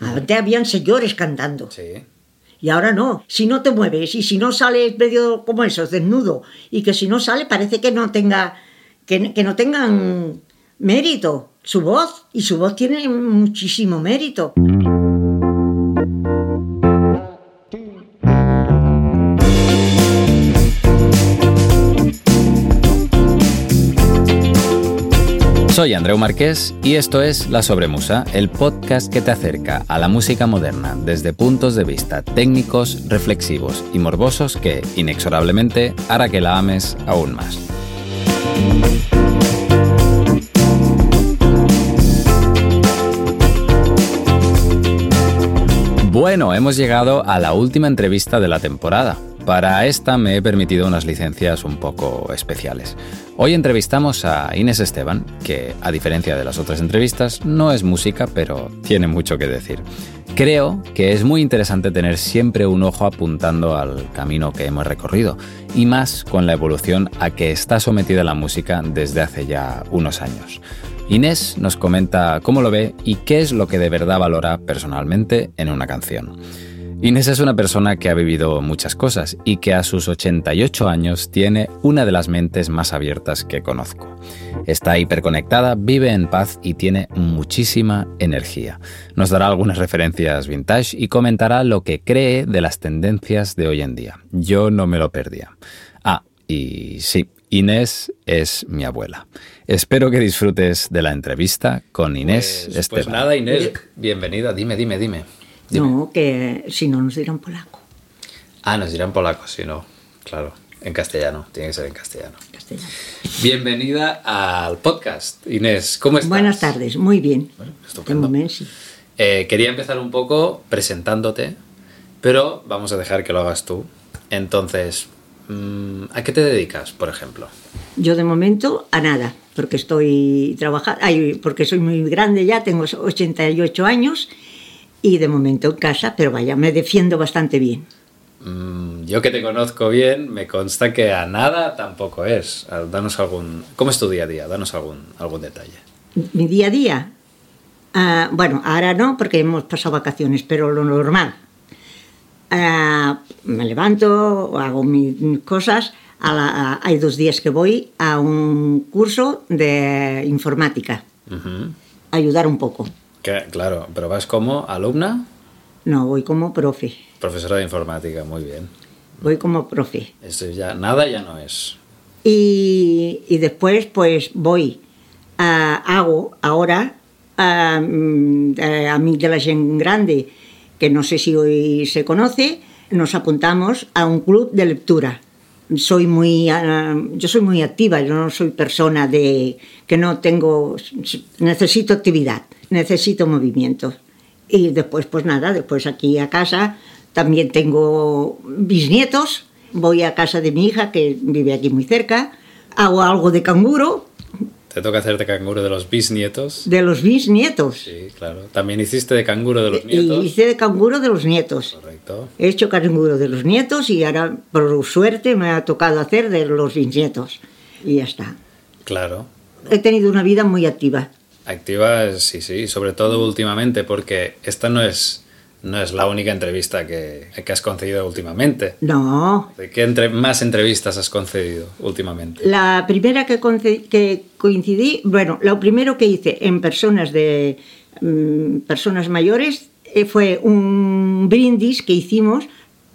Antes habían señores cantando. Sí. Y ahora no. Si no te mueves y si no sales medio como eso, desnudo, y que si no sale parece que no tenga, que, que no tengan mérito su voz. Y su voz tiene muchísimo mérito. Soy Andreu Marqués y esto es La Sobremusa, el podcast que te acerca a la música moderna desde puntos de vista técnicos, reflexivos y morbosos que, inexorablemente, hará que la ames aún más. Bueno, hemos llegado a la última entrevista de la temporada. Para esta me he permitido unas licencias un poco especiales. Hoy entrevistamos a Inés Esteban, que a diferencia de las otras entrevistas no es música, pero tiene mucho que decir. Creo que es muy interesante tener siempre un ojo apuntando al camino que hemos recorrido, y más con la evolución a que está sometida la música desde hace ya unos años. Inés nos comenta cómo lo ve y qué es lo que de verdad valora personalmente en una canción. Inés es una persona que ha vivido muchas cosas y que a sus 88 años tiene una de las mentes más abiertas que conozco. Está hiperconectada, vive en paz y tiene muchísima energía. Nos dará algunas referencias vintage y comentará lo que cree de las tendencias de hoy en día. Yo no me lo perdía. Ah, y sí, Inés es mi abuela. Espero que disfrutes de la entrevista con Inés Pues, Esteban. pues nada, Inés, bienvenida. Dime, dime, dime. Dime. No, que si no nos dirán polaco. Ah, nos dirán polaco, si no. Claro, en castellano. Tiene que ser en castellano. Castellano. Bienvenida al podcast. Inés, ¿cómo estás? Buenas tardes, muy bien. Bueno, estupendo. momento sí. Eh, quería empezar un poco presentándote, pero vamos a dejar que lo hagas tú. Entonces, mm, ¿a qué te dedicas, por ejemplo? Yo de momento a nada, porque estoy trabajando, porque soy muy grande ya, tengo 88 años y de momento en casa, pero vaya, me defiendo bastante bien. Mm, yo que te conozco bien, me consta que a nada tampoco es. Danos algún... ¿Cómo es tu día a día? Danos algún, algún detalle. Mi día a día, ah, bueno, ahora no, porque hemos pasado vacaciones, pero lo normal. Ah, me levanto, hago mis cosas. a la- a- hay dos días que voy a un curso de informática, Ujú. ayudar un poco. Que- claro, pero vas como alumna, No, voy como profe, profesora de informática, muy bien. voy como profe. Esto ya nada ya no es. Y, y después, pues voy, a, hago ahora a, mm, a, a mí de la grande, que no sé si hoy se conoce, nos apuntamos a un club de lectura. Soy muy, ah, yo soy muy activa, yo no soy persona de que no tengo, necesito actividad, necesito movimiento. Y después, pues nada, después aquí a casa también tengo bisnietos, voy a casa de mi hija que vive aquí muy cerca, hago algo de canguro, Te toca hacerte canguro de los bisnietos. de los bisnietos. Sí, claro. También hiciste de canguro de los Y nietos. hice de canguro de los nietos. Correcto. He hecho canguro de los nietos y ahora, por suerte, me ha tocado hacer de los bisnietos. Y ya está. Claro. He tenido una vida muy activa. Activa, sí, sí, sobre todo últimamente, porque esta no es, no es la única entrevista que, que has concedido últimamente. No, ¿De qué entre- más entrevistas has concedido últimamente? La primera que, que coincidí, bueno, lo primero que hice en personas de mm, personas mayores eh, fue un brindis que hicimos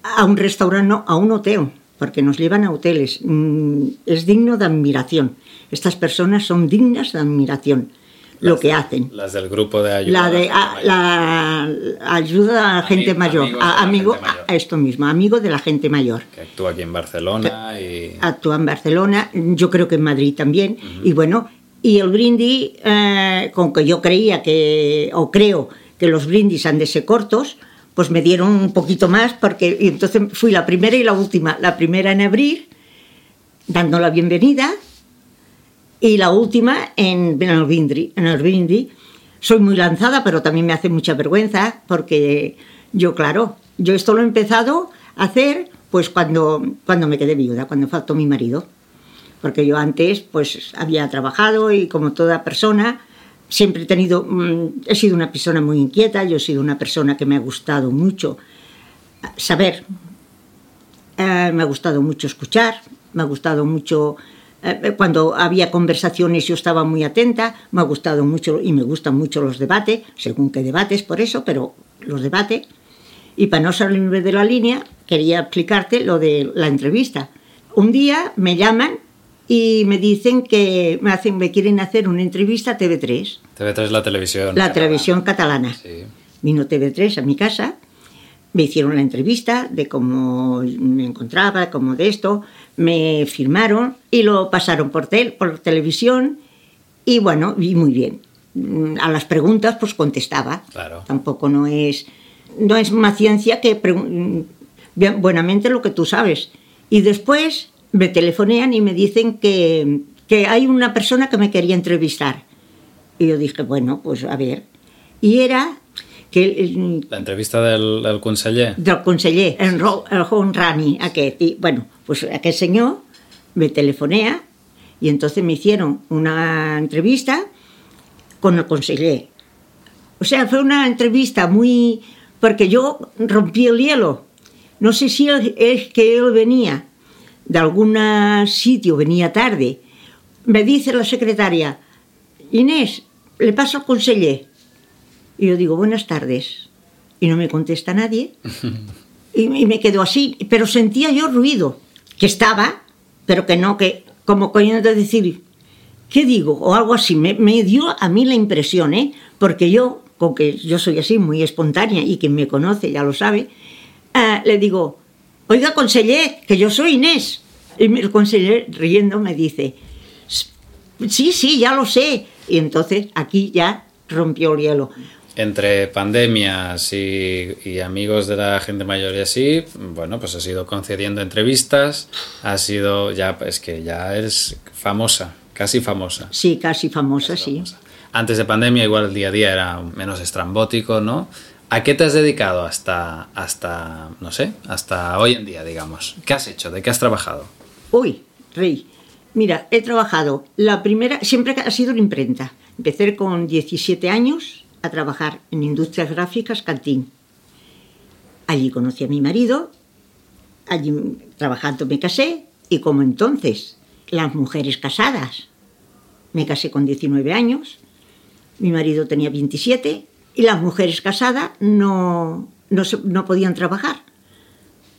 a un restaurante, no, a un hotel, porque nos llevan a hoteles. Mm, es digno de admiración. Estas personas son dignas de admiración, lo que hacen. Las del grupo de ayuda. La de a la ayuda a la gente mayor, a- amigo, a esto mismo, amigo de la gente mayor. Que actúa aquí en Barcelona y... actúa en Barcelona, yo creo que en Madrid también, y bueno, y el brindis, eh, con que yo creía que, o creo que los brindis han de ser cortos, pues me dieron un poquito más, porque y entonces fui la primera y la última, la primera en abrir, dando la bienvenida, y la última en, en brindis. Soy muy lanzada, pero también me hace mucha vergüenza, porque yo, claro, yo esto lo he empezado a hacer pues cuando, cuando me quedé viuda, cuando faltó mi marido. Porque yo antes pues había trabajado y como toda persona siempre he tenido, mm, he sido una persona muy inquieta, yo he sido una persona que me ha gustado mucho saber, eh, me ha gustado mucho escuchar, me ha gustado mucho, cuando había conversaciones yo estaba muy atenta, me ha gustado mucho y me gustan mucho los debates, según qué debates por eso, pero los debates. Y para no salirme de la línea, quería explicarte lo de la entrevista. Un día me llaman y me dicen que me, hacen, me quieren hacer una entrevista a TV3. TV3 es la televisión. La catalana. televisión catalana. Sí. Vino TV3 a mi casa, me hicieron la entrevista de cómo me encontraba, cómo de esto, me firmaron y lo pasaron por, tel, por televisión y bueno, vi muy bien. A las preguntas pues contestaba. Claro. Tampoco no es, no es más ciencia que buenamente lo que tú sabes. Y después me telefonean y me dicen que, que hay una persona que me quería entrevistar. Y yo dije, bueno, pues a ver. Y era que... La entrevista del, del conseller. Del conseller, el, el Ron Rani, aquest. I, bueno, pues aquest senyor me telefonea y entonces me hicieron una entrevista con el conseller. O sea, fue una entrevista muy... porque yo rompí el hielo. No sé si él, es que él venía de algún sitio, venía tarde. Me dice la secretaria, Inés, le paso al conseller. Y yo digo, buenas tardes. Y no me contesta nadie. y, y me quedo así. Pero sentía yo ruido, que estaba, pero que no, que como coño de decir, ¿qué digo? O algo así. Me, me, dio a mí la impresión, ¿eh? Porque yo, con que yo soy así, muy espontánea, y quien me conoce ya lo sabe, uh, le digo, oiga, conseller, que yo soy Inés. Y el conseller, riendo, me dice, sí, sí, ya lo sé. Y entonces aquí ya rompió el hielo. Entre pandemias y, y, amigos de la gente mayor y así, bueno, pues has ido concediendo entrevistas, has sido ya, es que ya eres famosa, casi famosa. Sí, casi famosa, casi sí. Famosa. Antes de pandemia igual el día a día era menos estrambótico, ¿no? ¿A qué te has dedicado hasta, hasta, no sé, hasta hoy en día, digamos? ¿Qué has hecho? ¿De qué has trabajado? Uy, Rey, mira, he trabajado, la primera, siempre ha sido en imprenta. Empecé con 17 años a trabajar en Industrias Gráficas Cantín. Allí conocí a mi marido, allí trabajando me casé y como entonces las mujeres casadas, me casé con 19 años, mi marido tenía 27 y las mujeres casadas no, no, no podían trabajar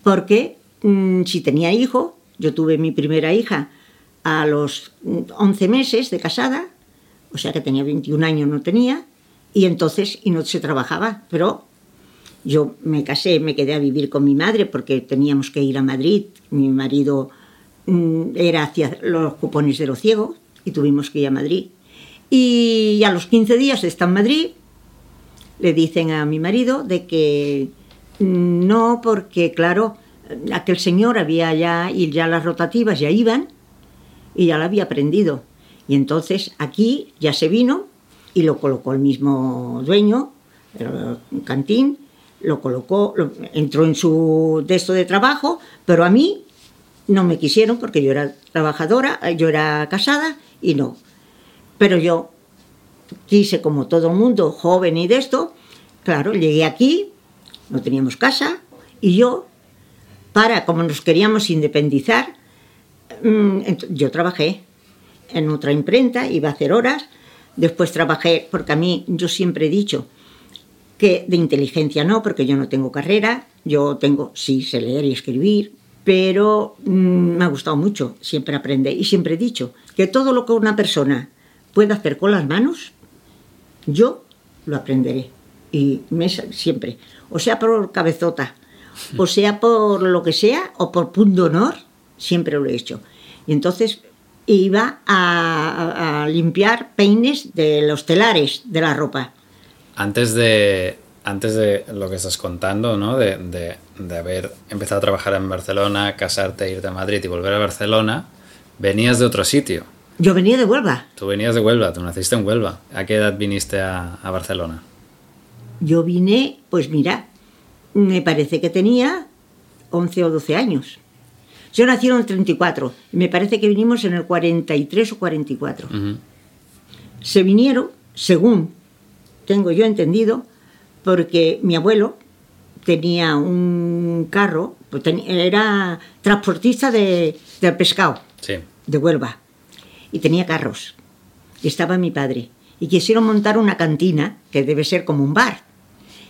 porque mmm, si tenía hijo, yo tuve mi primera hija a los 11 meses de casada, o sea que tenía 21 años, no tenía, y entonces, y no se trabajaba, pero yo me casé, me quedé a vivir con mi madre porque teníamos que ir a Madrid. Mi marido mmm, era hacia los cupones de los ciegos y tuvimos que ir a Madrid. Y a los 15 días estar en Madrid, le dicen a mi marido de que no, porque claro, aquel señor había ya, y ya las rotativas ya iban, y ya la había aprendido. Y entonces aquí ya se vino y lo colocó el mismo dueño, el cantín, lo colocó, lo, entró en su texto de trabajo, pero a mí no me quisieron porque yo era trabajadora, yo era casada y no. Pero yo quise, como todo el mundo, joven y de esto, claro, llegué aquí, no teníamos casa, y yo, para, como nos queríamos independizar, mm, yo trabajé en otra imprenta, iba a hacer horas, Después trabajé, porque a mí yo siempre he dicho que de inteligencia no, porque yo no tengo carrera, yo tengo, sí, sé leer y escribir, pero mmm, me ha gustado mucho siempre aprender y siempre he dicho que todo lo que una persona puede hacer con las manos, yo lo aprenderé. Y me, siempre, o sea por cabezota, o sea por lo que sea, o por punto honor, siempre lo he hecho. Y entonces iba a, a, limpiar peines de los telares de la ropa. Antes de, antes de lo que estás contando, ¿no? De, de, de, haber empezado a trabajar en Barcelona, casarte, irte a Madrid y volver a Barcelona, venías de otro sitio. Yo venía de Huelva. Tú venías de Huelva, tú naciste en Huelva. ¿A qué edad viniste a, a Barcelona? Yo vine, pues mira, me parece que tenía 11 o 12 años. Yo nací en el 34 y me parece que vinimos en el 43 o 44. Uh -huh. Se vinieron según tengo yo entendido, porque mi abuelo tenía un carro, pues era transportista de, del pescado de Huelva y tenía carros. Y estaba mi padre. Y quisieron montar una cantina, que debe ser como un bar.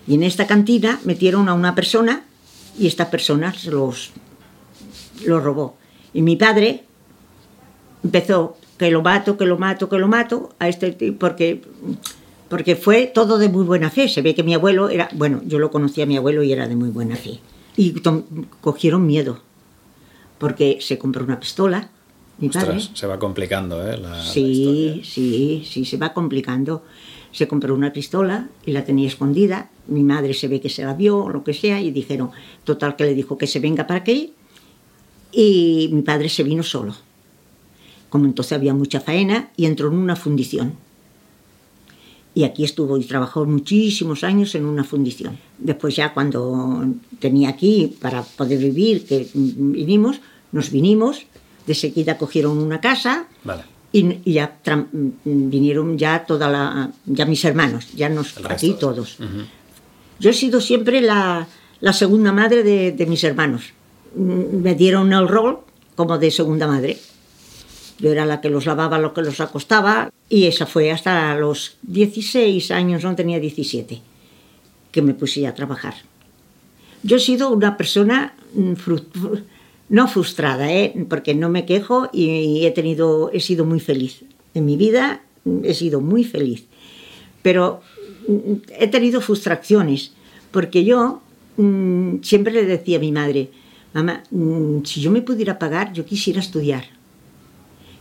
Y en esta cantina metieron a una persona y esta persona los, los robó. Y mi padre empezó que lo mato, que lo mato, que lo mato a este porque porque fue todo de muy buena fe. Se ve que mi abuelo era, bueno, yo lo conocía a mi abuelo y era de muy buena fe. Y cogieron miedo, porque se compró una pistola. Mi padre. se va complicando, ¿eh? sí, sí, sí, se va complicando. Se compró una pistola y la tenía escondida. Mi madre se ve que se la vio, o lo que sea, y dijeron, total, que le dijo que se venga para aquí. Y mi padre se vino solo. Como entonces había mucha faena, y entró en una fundición y aquí estuvo y trabajó muchísimos años en una fundición. Después ya cuando tenía aquí para poder vivir, que vinimos, nos vinimos, de seguida cogieron una casa y, ya vinieron ya toda la, ya mis hermanos, ya nos aquí todos. Yo he sido siempre la, la segunda madre de, de mis hermanos. Me dieron el rol como de segunda madre. Yo era la que los lavaba, lo que los acostaba, y esa fue hasta los 16 años, no tenía 17, que me puse a trabajar. Yo he sido una persona mm, no frustrada, ¿eh? porque no me quejo y he, tenido, he sido muy feliz. En mi vida mm, he sido muy feliz. Pero mm, he tenido frustraciones, porque yo siempre le decía a mi madre, mamá, si yo me pudiera pagar, yo quisiera estudiar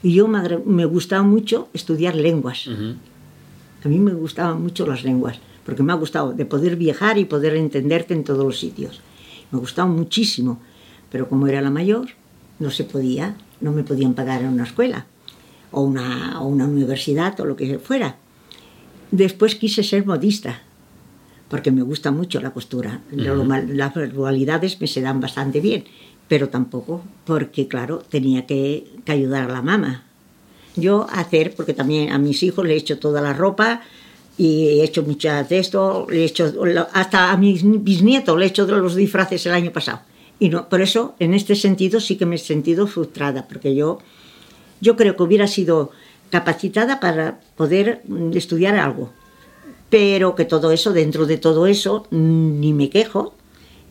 y yo me, gustaba mucho estudiar lenguas. A mí me gustaban mucho las lenguas, porque me ha gustado de poder viajar y poder entenderte en todos los sitios. Me gustaba muchísimo, pero como era la mayor, no se podía, no me podían pagar en una escuela o una, o una universidad o lo que fuera. Después quise ser modista, porque me gusta mucho la costura. Las manualidades me se dan bastante bien pero tampoco porque, claro, tenía que, ayudar a la mamá. Yo hacer, porque también a mis hijos le he hecho toda la ropa y he hecho muchas de esto, le he hecho, hasta a mis bisnietos le he hecho los disfraces el año pasado. Y no, por eso, en este sentido, sí que me he sentido frustrada, porque yo, yo creo que hubiera sido capacitada para poder estudiar algo. Pero que todo eso, dentro de todo eso, ni me quejo,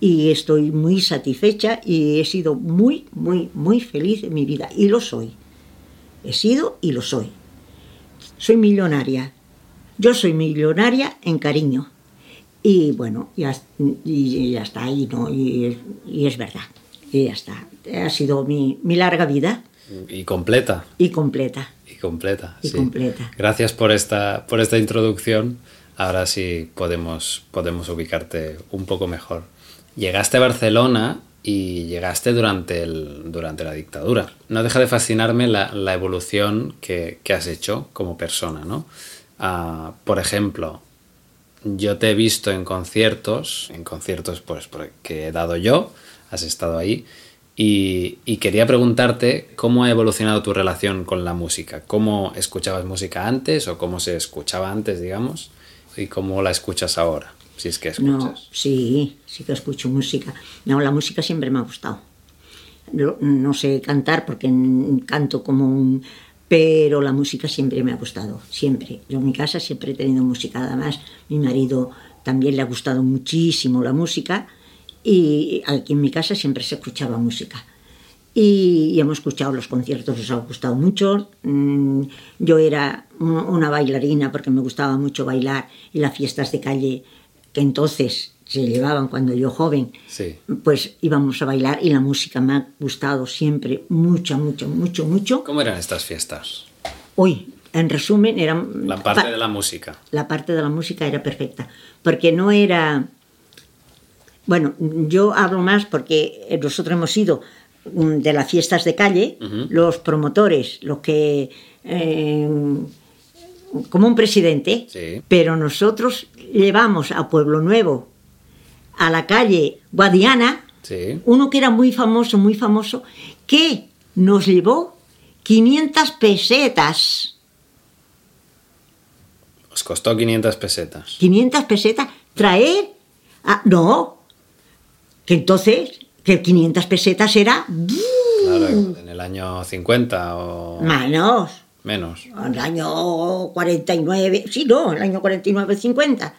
y estoy muy satisfecha y he sido muy, muy, muy feliz en mi vida y lo soy. He sido y lo soy. Soy millonaria. Yo soy millonaria en cariño. Y bueno, ya, y ya está, y, no, y, es verdad. Y ya está. Ha sido mi, larga vida. Y completa. Y completa. Y completa. Y completa. Gracias por esta, por esta introducción. Ahora sí podemos, podemos ubicarte un poco mejor. Llegaste a Barcelona y llegaste durante, el, durante la dictadura. No deja de fascinarme la, evolución que, has hecho como persona, ¿no? Ah, por ejemplo, yo te he visto en conciertos, en conciertos pues, que he dado yo, has estado ahí, y, quería preguntarte cómo ha evolucionado tu relación con la música, cómo escuchabas música antes o cómo se escuchaba antes, digamos, y cómo la escuchas ahora. Si es que escuchas. No, sí, sí que escucho música. No, la música siempre me ha gustado. No, sé cantar porque canto como un... Pero la música siempre me ha gustado, siempre. Yo en mi casa siempre he tenido música. Además, mi marido también le ha gustado muchísimo la música y aquí en mi casa siempre se escuchaba música. Y, hemos escuchado los conciertos, nos ha gustado mucho. Mm, yo era una bailarina porque me gustaba mucho bailar y las fiestas de calle que entonces se llevaban cuando yo joven, pues íbamos a bailar y la música me ha gustado siempre mucho, mucho, mucho, mucho. ¿Cómo eran estas fiestas? Hoy, en resumen, eran... La parte de la música. La parte de la música era perfecta, porque no era... Bueno, yo hablo más porque nosotros hemos ido de las fiestas de calle, los promotores, los que... Eh, como un presidente, pero nosotros llevamos a Pueblo Nuevo, a la calle Guadiana, uno que era muy famoso, muy famoso, que nos llevó 500 pesetas. Os costó 500 pesetas. 500 pesetas traer. Ah, no. Que entonces, que 500 pesetas era. Claro, en el año 50 o Menos. menos. En el año 49. Sí, no, en el año 49-50.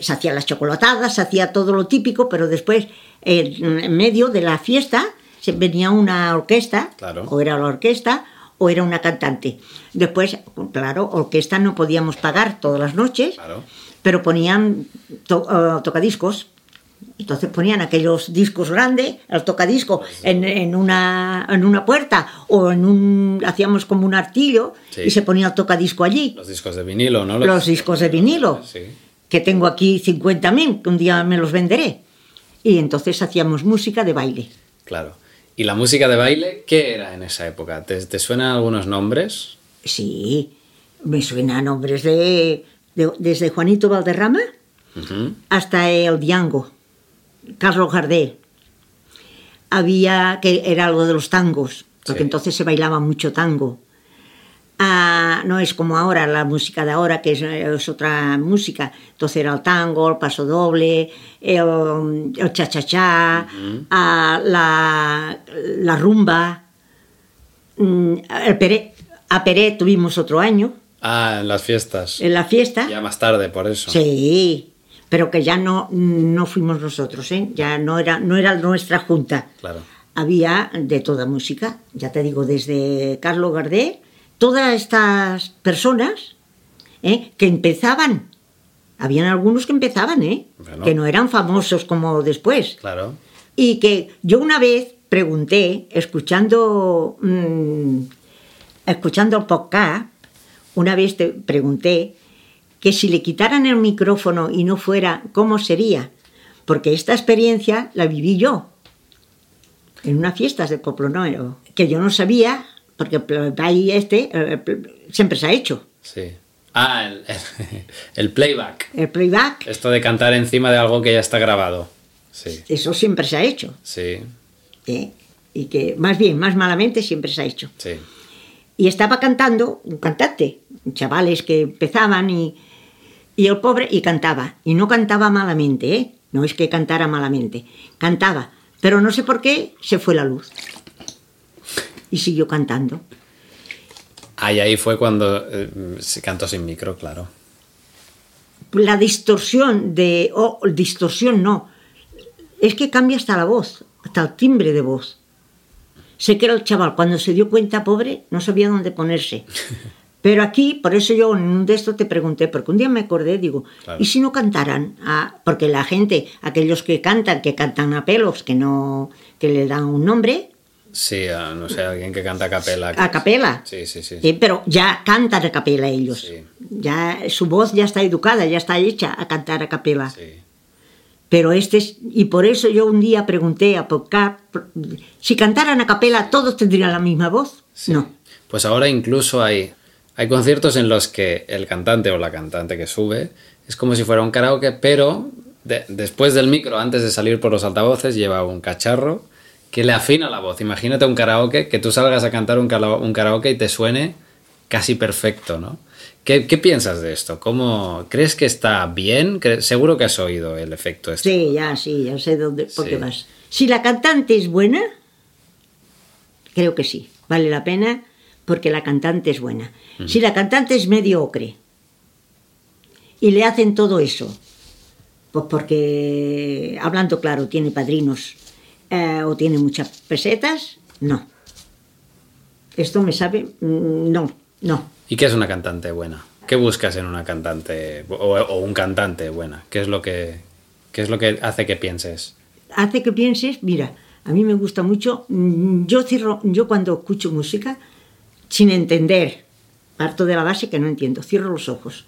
Se hacían las chocolatadas, se hacía todo lo típico, pero después, en medio de la fiesta, se venía una orquesta, Claro. o era la orquesta, o era una cantante. Después, claro, orquesta no podíamos pagar todas las noches, Claro. pero ponían to- eh, tocadiscos. Entonces ponían aquellos discos grandes, el tocadisco, en, en una, en una puerta o en un. hacíamos como un artillo Sí. y se ponía el tocadisco allí. Los discos de vinilo, ¿no? Los discos de vinilo, Sí. que tengo aquí 50.000, que un día me los venderé. Y entonces hacíamos música de baile. Claro. ¿Y la música de baile qué era en esa época? ¿Te, te suenan algunos nombres? Sí, me suenan nombres de, de- desde Juanito Valderrama hasta el Diango, Carlos Gardel. Había que era algo de los tangos, porque Sí. entonces se bailaba mucho tango. Ah, no es como ahora, la música de ahora, que es, es otra música. Entonces era el tango, el paso doble, el, el cha-cha-cha, ah, la, la rumba, mm, el. A Peré tuvimos otro año Ah, en las fiestas. en la fiesta. Ya más tarde, por eso. Sí, pero que ya no, no fuimos nosotros, ¿eh? ya no era, no era nuestra junta. Claro. Había de toda música, ya te digo, desde Carlos Gardé, todas estas personas ¿eh? que empezaban. Habían algunos que empezaban, ¿eh? Bueno. que no eran famosos como después. Claro. Y que yo una vez pregunté, escuchando, mm, escuchando el podcast, una vez te pregunté que si le quitaran el micrófono y no fuera, ¿cómo sería? Porque esta experiencia la viví yo en unas fiestas de Nuevo, que yo no sabía, porque el baile este siempre se ha hecho. Sí. Ah, el, el- el playback. El playback, Esto de cantar encima de algo que ya está grabado. Sí, eso siempre se ha hecho. sí, ¿eh? Y que más bien, más malamente, siempre se ha hecho. sí. Y estaba cantando un cantante, chavales que empezaban y, y el pobre, y cantaba. Y no cantaba malamente, ¿eh? No es que cantara malamente, cantaba. Pero no sé por qué se fue la luz. Y siguió cantando. Ah, y ahí fue cuando eh, se cantó sin micro, claro. La distorsión de... Oh, distorsión no. Es que cambia hasta la voz, hasta el timbre de voz. Sé que era el chaval, cuando se dio cuenta, pobre, no sabía dónde ponerse. Pero aquí, por eso yo en un de estos te pregunté, porque un día me acordé, digo, Claro. ¿y si no cantaran? Ah, porque la gente, aquellos que cantan, que cantan a pelos, que no, que le dan un nombre, Sí, no sé, alguien que canta a capela. a capela. Sí, sí, sí. Eh, pero ya cantan a capela ellos. Sí. Ya su voz ya está educada, ya está hecha a cantar a capela. Sí. Pero este es, y por eso yo un día pregunté a podcast, si cantaran a capela, ¿todos tendrían la misma voz? Sí. No. Pues ahora incluso hay, hay conciertos en los que el cantante o la cantante que sube es como si fuera un karaoke, pero de- después del micro, antes de salir por los altavoces, lleva un cacharro que le afina la voz. Imagínate un karaoke, que tú salgas a cantar un, kara- un karaoke y te suene casi perfecto, ¿no? ¿Qué, qué piensas de esto? ¿Cómo, ¿Crees que está bien? Seguro que has oído el efecto este. Sí, ya, sí, ya sé dónde, por Sí. qué vas. Si la cantante es buena, creo que sí, vale la pena porque la cantante es buena. Si la cantante es mediocre y le hacen todo eso, pues porque, hablando claro, tiene padrinos eh, o tiene muchas pesetas, no. Esto me sabe, mm, no, no. ¿Y qué es una cantante buena? ¿Qué buscas en una cantante o, o un cantante buena? ¿Qué es lo que qué es lo que hace que pienses? hace que pienses, mira, a mí me gusta mucho, mm, yo cierro, yo cuando escucho música, sin entender, parto de la base que no entiendo, cierro los ojos.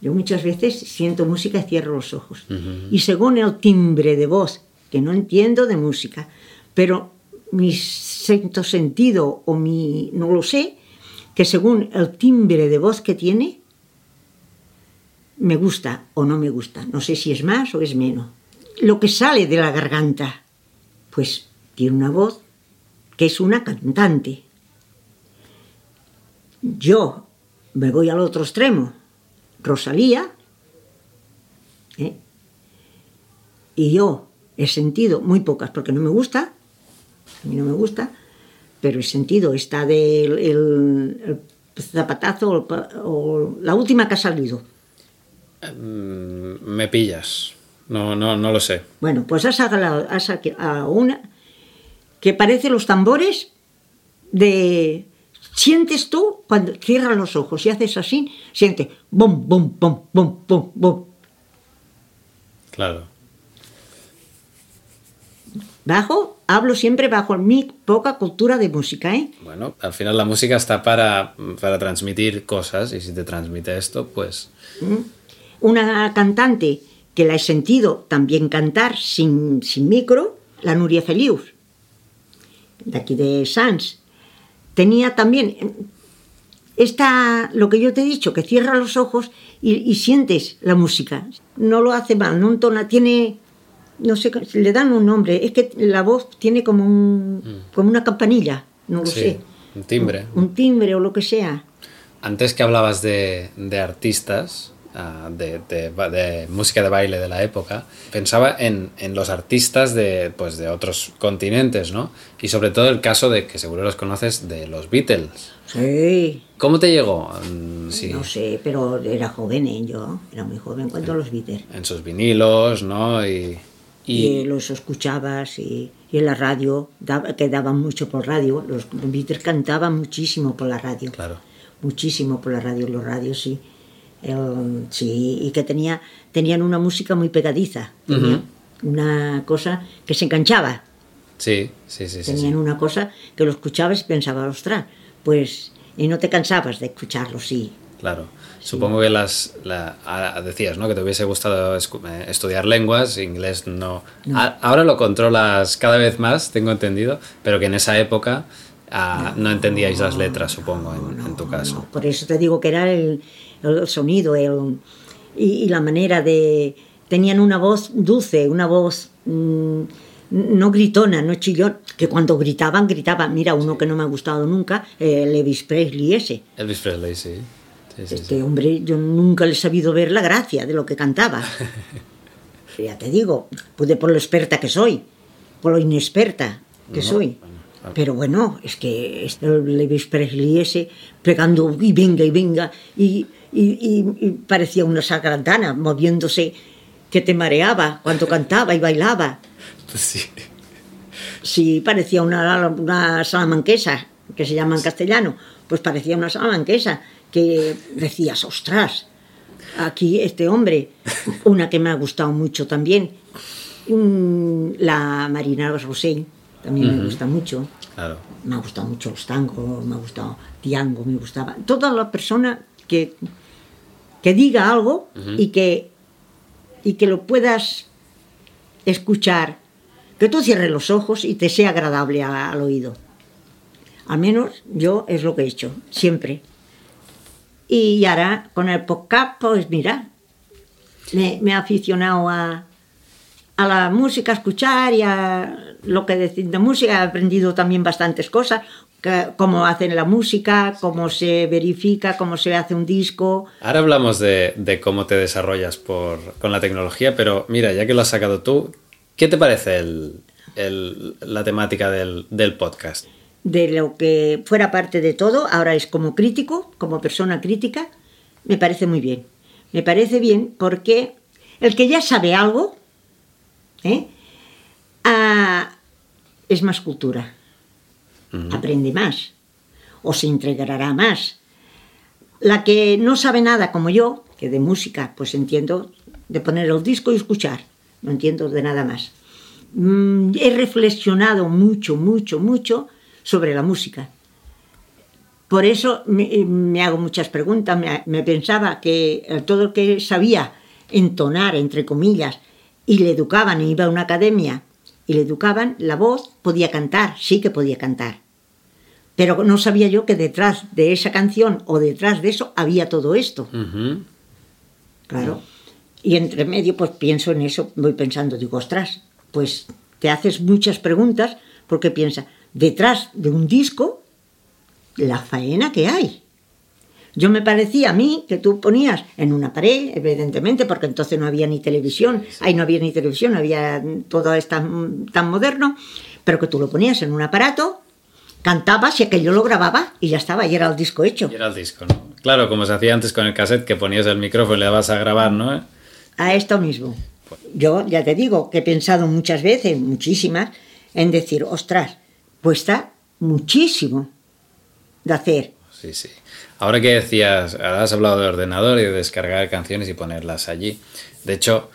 Yo muchas veces siento música y cierro los ojos. Y según el timbre de voz, que no entiendo de música, pero mi sexto sentido o mi, no lo sé, que según el timbre de voz que tiene, me gusta o no me gusta. No sé si es más o es menos. Lo que sale de la garganta, pues tiene una voz que es una cantante. Yo, me voy al otro extremo. Rosalía, ¿eh? y yo he sentido muy pocas porque no me gusta, a mí no me gusta, pero he sentido esta del el, zapatazo o, la última que ha salido. Mm, me pillas, no, no, no lo sé. Bueno, pues has sacado una que parece los tambores de... Sientes tú cuando cierras los ojos y haces así, sientes bom, bom, bom, bom, bom, bom. Claro. Bajo, hablo siempre bajo mi poca cultura de música, ¿eh? Bueno, al final la música está para, para transmitir cosas y si te transmite esto, pues... Una cantante que la he sentido también cantar sin, sin micro, la Nuria Felius, de aquí de Sans. Tenía también esta, lo que yo te he dicho, que cierra los ojos y, y sientes la música. No lo hace mal, no entona, tiene no sé, le dan un nombre, es que la voz tiene como, un, mm. como una campanilla, no lo sé. Un timbre. Un, timbre o lo que sea. Antes que hablabas de, de artistas, ah, de, de, música de baile de la época, pensaba en, en, los artistas de, pues, de otros continentes, ¿no? Y sobre todo el caso de, que seguro los conoces, de los Beatles. Sí. ¿Cómo te llegó? Mm, sí. No sé, pero era joven, ¿eh? yo era muy joven cuando los Beatles. En sus vinilos, ¿no? Y... Y, los escuchabas y, en la radio, quedaban mucho por radio, los Beatles cantaban muchísimo por la radio. Claro. Muchísimo por la radio, los radios, sí. Sí, y que tenía, tenían una música muy pegadiza, una cosa que se enganchaba. Sí, sí, sí. Tenían una cosa que lo escuchabas y pensabas, ostras, pues, y no te cansabas de escucharlo, sí. Claro. Supongo que las decías, ¿no? Que te hubiese gustado eh, estudiar lenguas, inglés no. Ahora lo controlas cada vez más, tengo entendido, pero que en esa época ah, no, entendíais las letras, supongo, en, tu caso. Por eso te digo que era el, sonido el, y, la manera de... Tenían una voz dulce, una voz... Mm, no gritona, no chillón, que cuando gritaban, gritaban. Mira, uno que no me ha gustado nunca, el Elvis Presley ese. Elvis Presley, sí este hombre, yo nunca le he sabido ver la gracia de lo que cantaba. ya te digo, pude por lo experta que soy, por lo inexperta que soy. Pero bueno, es que el Levis Presley ese pegando y venga y venga y, parecía una sacrantana moviéndose que te mareaba cuando cantaba y bailaba. Sí. Sí, parecía una, una salamanquesa, que se llama en castellano, pues parecía una salamanquesa que decías, ostras, aquí este hombre, una que me ha gustado mucho también, mm, la Marina Rosell, también me gusta mucho. Me ha gustado mucho los tangos, me ha gustado Tiango, me gustaba. Toda la persona que, que diga algo y, que, y que lo puedas escuchar, que tú cierres los ojos y te sea agradable al oído. Al menos yo es lo que he hecho, siempre. Y ahora con el podcast, pues mira, me, me he aficionado a, a, la música, a escuchar y a lo que decir de música. He aprendido también bastantes cosas, cómo hacen la música, cómo se verifica, cómo se hace un disco. Ahora hablamos de, de cómo te desarrollas por, con la tecnología, pero mira, ya que lo has sacado tú, ¿qué te parece el, el, la temática del, del podcast? de lo que fuera parte de todo, ahora es como crítico, como persona crítica, me parece muy bien. Me parece bien porque el que ya sabe algo ¿eh? ah, es más cultura, aprende más o se integrará más. La que no sabe nada como yo, que de música, pues entiendo de poner el disco y escuchar, no entiendo de nada más. Mm, he reflexionado mucho, mucho, mucho sobre la música. Por eso me, hago muchas preguntas. Me, pensaba que todo el que sabía entonar, entre comillas, y le educaban, iba a una academia y le educaban, la voz podía cantar, sí que podía cantar. Pero no sabía yo que detrás de esa canción o detrás de eso había todo esto. Claro. Y entre medio, pues pienso en eso, voy pensando, digo, ostras, pues te haces muchas preguntas porque piensa, detrás de un disco la faena que hay. Yo me parecía a mí que tú ponías en una pared, evidentemente, porque entonces no había ni televisión, ahí no había ni televisión, había todo esto tan moderno, pero que tú lo ponías en un aparato, cantabas y aquello lo grababa y ya estaba, y era el disco hecho. Y era el disco, ¿no? Claro, como se hacía antes con el cassette, que ponías el micrófono y le dabas a grabar, ¿no? A esto mismo. Yo ya te digo que he pensado muchas veces, muchísimas, en decir, ostras, cuesta muchísimo de hacer. Sí, sí. Ahora que decías, has hablado de ordenador y de descargar canciones y ponerlas allí. De hecho,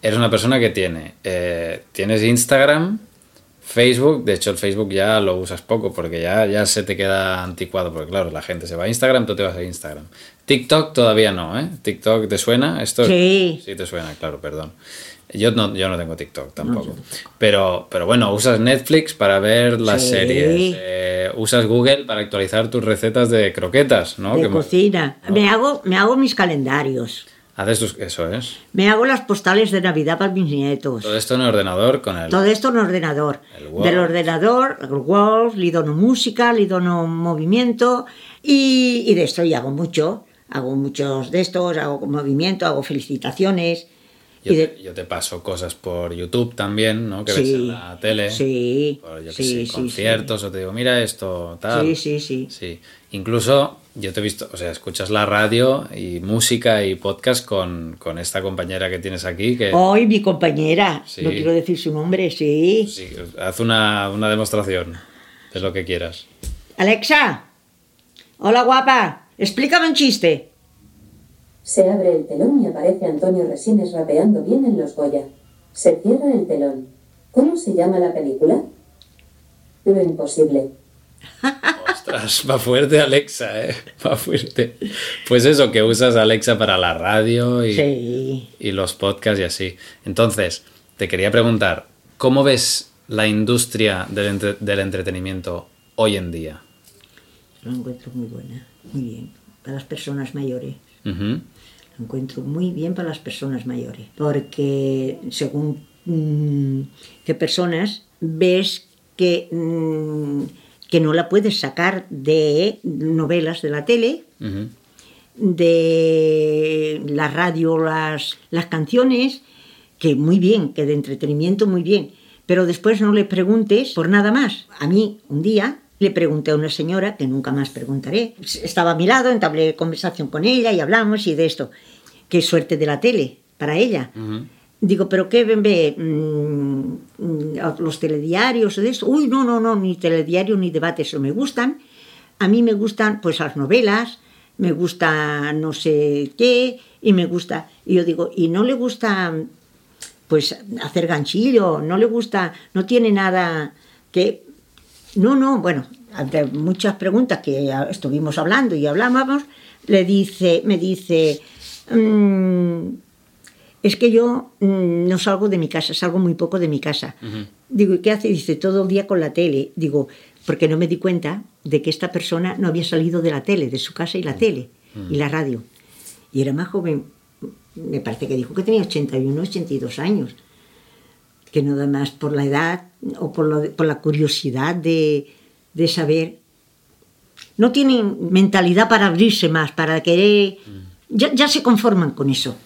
eres una persona que tiene, eh, tienes Instagram, Facebook, de hecho el Facebook ya lo usas poco porque ya, ya se te queda anticuado, porque claro, la gente se va a Instagram, tú te vas a Instagram. TikTok todavía no, ¿eh? TikTok te suena, esto sí, sí te suena, claro, perdón. Yo no, yo no tengo TikTok tampoco. pero, pero bueno, usas Netflix para ver las Sí. series. eh, usas Google para actualizar tus recetas de croquetas, ¿no? de Que cocina. Me, hago, me hago mis calendarios. Haces tus... Eso es. Me hago las postales de Navidad para mis nietos. Todo esto en el ordenador con el... Todo esto en ordenador. El Word. Del ordenador, el Word, le dono música, le dono movimiento y, y de esto y hago mucho. Hago muchos de estos, hago movimiento, hago felicitaciones. Yo, y de- te, yo te paso cosas por YouTube también, ¿no? Que ves en la tele. sí, Por, yo qué sí, sé, sí, conciertos o te digo, mira esto, tal. Sí, sí, sí. Sí. Incluso yo te he visto, o sea, escuchas la radio y música y podcast con, con esta compañera que tienes aquí que... Hoy mi compañera, Sí. no quiero decir su nombre, sí. Sí, haz una, una demostración de lo que quieras. Alexa, hola guapa, explícame un chiste. Se abre el telón y aparece Antonio Resines rapeando bien en los Goya. Se cierra el telón. ¿Cómo se llama la película? Lo imposible. Ostras, va fuerte Alexa, ¿eh? Va fuerte. Pues eso, que usas Alexa para la radio y, Sí. y los podcasts y así. Entonces, te quería preguntar, ¿cómo ves la industria del, entre- del entretenimiento hoy en día? Lo encuentro muy buena, muy bien, para las personas mayores. Ujú. Lo encuentro muy bien para las personas mayores, porque según mm, qué personas ves que, mm, que no la puedes sacar de novelas de la tele, de la radio, las, las canciones, que muy bien, que de entretenimiento muy bien, pero después no le preguntes por nada más. A mí, un día, le pregunté a una señora, que nunca más preguntaré, estaba a mi lado, entablé conversación con ella y hablamos y de esto. Qué suerte de la tele para ella. Digo, ¿pero qué ve? Mm, mm, ¿Los telediarios de eso? Uy, no, no, no, ni telediario ni debates, no me gustan. A mí me gustan pues las novelas, me gusta no sé qué, y me gusta... Y yo digo, ¿y no le gusta pues hacer ganchillo? ¿No le gusta, no tiene nada que... No, no, bueno, ante muchas preguntas que estuvimos hablando y hablábamos, le dice, me dice, mm, es que yo mm, no salgo de mi casa, salgo muy poco de mi casa. Digo, ¿y qué hace? Dice, todo el día con la tele. Digo, porque no me di cuenta de que esta persona no había salido de la tele, de su casa y la tele, y la radio. Y era más joven, me parece que dijo que tenía 81, 82 años. Que nada más por la edad o por, lo de- por la curiosidad de, de saber. No tienen mentalidad para abrirse más, para querer. Ya, ya se conforman con eso.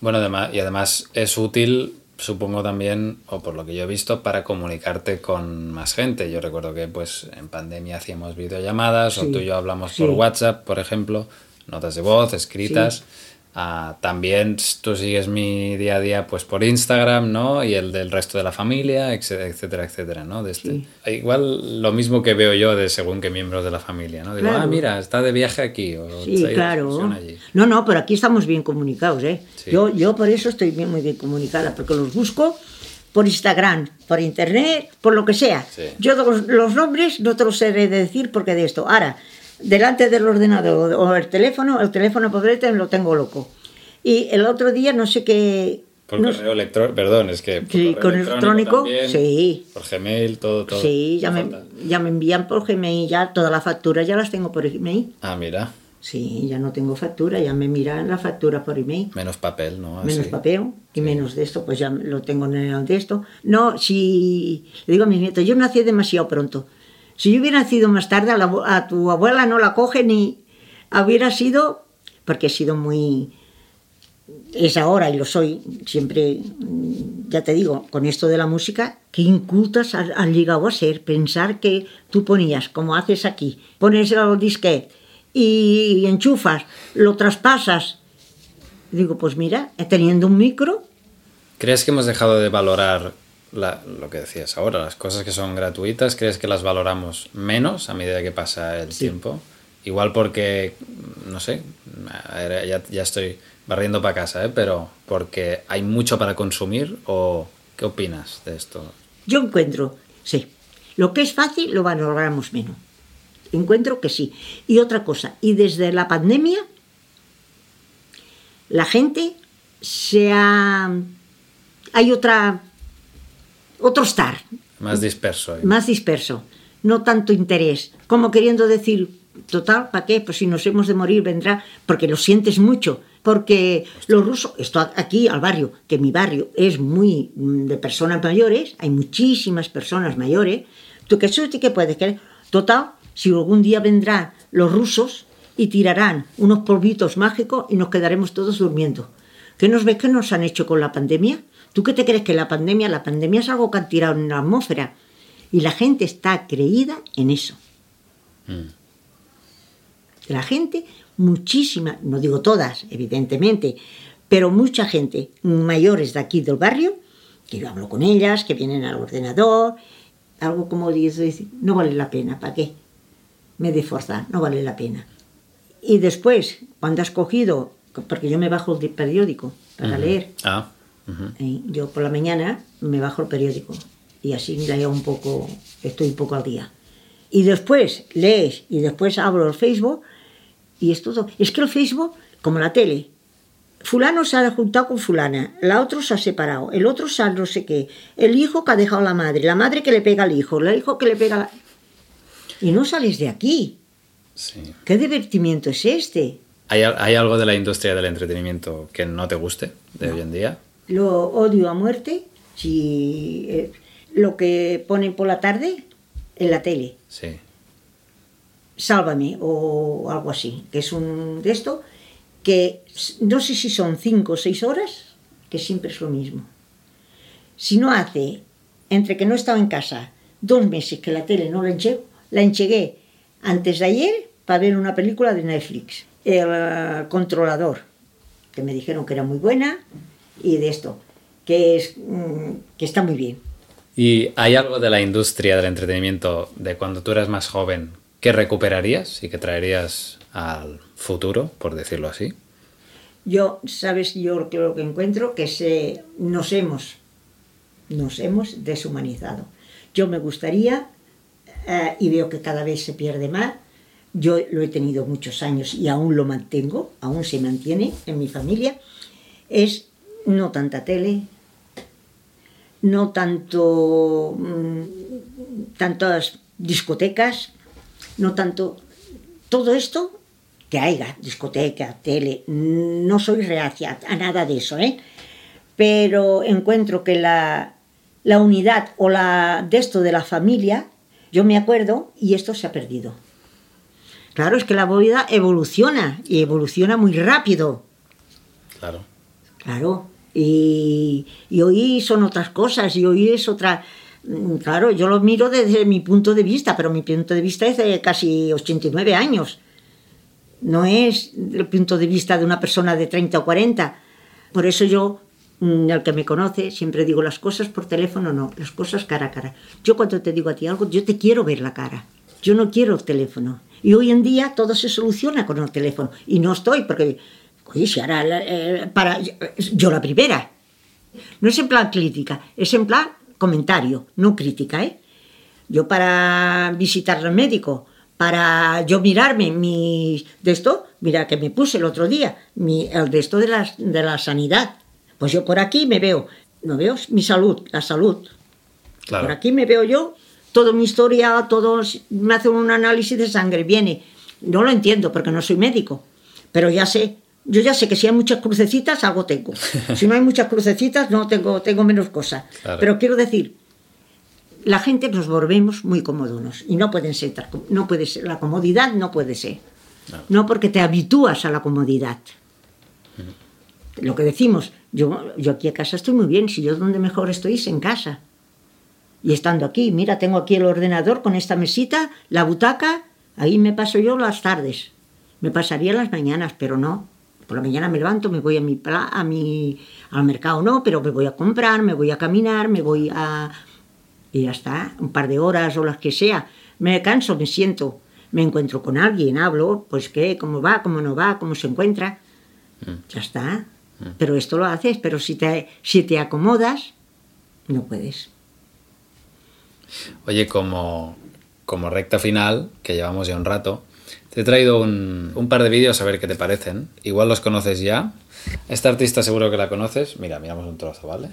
Bueno, además, y además es útil, supongo también, o por lo que yo he visto, para comunicarte con más gente. Yo recuerdo que pues en pandemia hacíamos videollamadas, o Sí, tú y yo hablamos sí. por WhatsApp, por ejemplo, notas de voz, escritas. Ah, también tú sigues mi día a día pues por Instagram, ¿no? Y el del resto de la familia, etcétera, etcétera, etcétera, ¿no? De este. Sí. Igual lo mismo que veo yo de según qué miembros de la familia, ¿no? Digo, Claro. ah, mira, está de viaje aquí, o Sí, claro. allí. No, no, pero aquí estamos bien comunicados, ¿eh? Sí. Yo, yo por eso estoy bien, muy bien comunicada, porque los busco por Instagram, por internet, por lo que sea. Sí. Yo los, los nombres no te los sé de decir porque de esto. Ahora, delante del ordenador o el teléfono, el teléfono pobrete lo tengo loco. Y el otro día no sé qué... Por no correo electrónico, perdón, es que por Sí, correo con electrónico, también, sí. Por Gmail, todo, todo. Sí, ya me, falta. ya me envían por Gmail, ya todas las facturas ya las tengo por email. Ah, mira, Sí, ya no tengo factura, ya me miran la factura por email. menos papel, ¿no? menos Así. papel y menos de esto, pues ya lo tengo en el de esto. No, si le digo a mis nietos, yo nací demasiado pronto. Si yo hubiera nacido más tarde, a, tu abuela no la coge ni, hubiera sido, porque he sido muy, es ahora y lo soy, siempre, mm, ya te digo, con esto de la música, qué incultas has llegado a ser. Pensar que tú ponías, como haces aquí, pones el disquete y enchufas, lo traspasas. Digo, pues mira, teniendo un micro, ¿Crees que hemos dejado de valorar la- lo que decías ahora, las cosas que son gratuitas? ¿Crees que las valoramos menos a medida que pasa el tiempo? Igual porque, no sé, ya, ya estoy barriendo para casa, ¿eh? pero porque hay mucho para consumir o qué opinas de esto? yo encuentro, sí, lo que es fácil lo valoramos menos. Encuentro que sí. Y otra cosa, y desde la pandemia, la gente se ha... Hay otra... Otro estar, Más disperso. ¿eh? más disperso, no tanto interés, como queriendo decir, total, ¿para qué? Pues si nos hemos de morir vendrá, porque lo sientes mucho, porque los rusos, esto aquí al barrio, que mi barrio es muy mm, de personas mayores, hay muchísimas personas mayores, tú que suerte que puedes querer, total, si algún día vendrán los rusos y tirarán unos polvitos mágicos y nos quedaremos todos durmiendo. ¿Qué nos ves que nos han hecho con la pandemia? ¿Tú qué te crees que la pandemia, la pandemia es algo que han tirado en la atmósfera? Y la gente está creída en eso. La gente, muchísima, no digo todas, evidentemente, pero mucha gente, mayores de aquí del barrio, que yo hablo con ellas, que vienen al ordenador, algo como dice, no vale la pena, ¿para qué? Me de forzar, no vale la pena. Y después, cuando has cogido, porque yo me bajo el periódico para leer, Ah, eh, Yo por la mañana me bajo el periódico y así leo un poco, estoy un poco al día. Y después lees y después abro el Facebook y es todo. Es que el Facebook, como la tele, fulano se ha juntado con fulana, la otro se ha separado, el otro se ha no sé qué, el hijo que ha dejado a la madre, la madre que le pega al hijo, el hijo que le pega a la... Y no sales de aquí. sí. ¿Qué divertimiento es este? ¿Hay, ¿Hay algo de la industria del entretenimiento que no te guste de hoy en día? Lo odio a muerte. Si eh, lo que ponen por la tarde en la tele, Sí. Sálvame o algo así, que es un de esto que no sé si son cinco o seis horas, que siempre es lo mismo. Si no hace, entre que no estaba en casa, dos meses que la tele no la enchegué, la enchegué antes de ayer para ver una película de Netflix, El Controlador, que me dijeron que era muy buena, y de esto, que, es, mm, que está muy bien. ¿Y hay algo de la industria del entretenimiento de cuando tú eras más joven que recuperarías y que traerías al futuro, por decirlo así? Yo, sabes, yo lo que encuentro que se, nos hemos, nos hemos deshumanizado. Yo me gustaría, eh, y veo que cada vez se pierde más, yo lo he tenido muchos años y aún lo mantengo, aún se mantiene en mi familia, es no tanta tele, no tanto mm, tantas discotecas, no tanto todo esto que haya, discoteca, tele, no soy reacia a nada de eso, ¿eh? Pero encuentro que la, la unidad o la de esto de la familia, yo me acuerdo y esto se ha perdido. Claro, es que la vida evoluciona y evoluciona muy rápido. Claro. Claro, y, y hoy son otras cosas, y hoy es otra... mm, Claro, yo lo miro desde mi punto de vista, pero mi punto de vista es de casi 89 años. No es el punto de vista de una persona de 30 o 40. Por eso yo, mm, el que me conoce, siempre digo las cosas por teléfono, no, las cosas cara a cara. Yo cuando te digo a ti algo, yo te quiero ver la cara. Yo no quiero el teléfono. Y hoy en día todo se soluciona con el teléfono. Y no estoy, porque, oye, si ahora, eh, para, yo la primera. No es en plan crítica, es en plan comentario, no crítica, ¿eh? Yo para visitar al médico, para yo mirarme mi de esto, mira que me puse el otro día, mi, el de esto de la, de la sanidad. Pues yo por aquí me veo, no veo mi salud, la salud. Claro. Por aquí me veo yo, toda mi historia, todo, me hacen un análisis de sangre, viene. No lo entiendo porque no soy médico, pero ya sé, yo ya sé que si hay muchas crucecitas, algo tengo. Si no hay muchas crucecitas, no tengo, tengo menos cosas. Claro. Pero quiero decir, la gente nos volvemos muy cómodos y no pueden ser, no puede ser, la comodidad no puede ser. No porque te habitúas a la comodidad. Lo que decimos, yo, yo aquí a casa estoy muy bien, si yo donde mejor estoy es en casa. Y estando aquí, mira, tengo aquí el ordenador con esta mesita, la butaca, ahí me paso yo las tardes. Me pasaría las mañanas, pero no. Por la mañana me levanto, me voy a mi, pla- a mi al mercado, no, pero me voy a comprar, me voy a caminar, me voy a... Y ya está, un par de horas o las que sea. Me canso, me siento, me encuentro con alguien, hablo, pues qué, cómo va, cómo no va, cómo se encuentra. Ya está. Pero esto lo haces, pero si te, si te acomodas, no puedes. Oye, como, como recta final, que llevamos ya un rato, te he traído un, un par de vídeos a ver qué te parecen. Igual los conoces ya. Esta artista seguro que la conoces. Mira, miramos un trozo, ¿vale?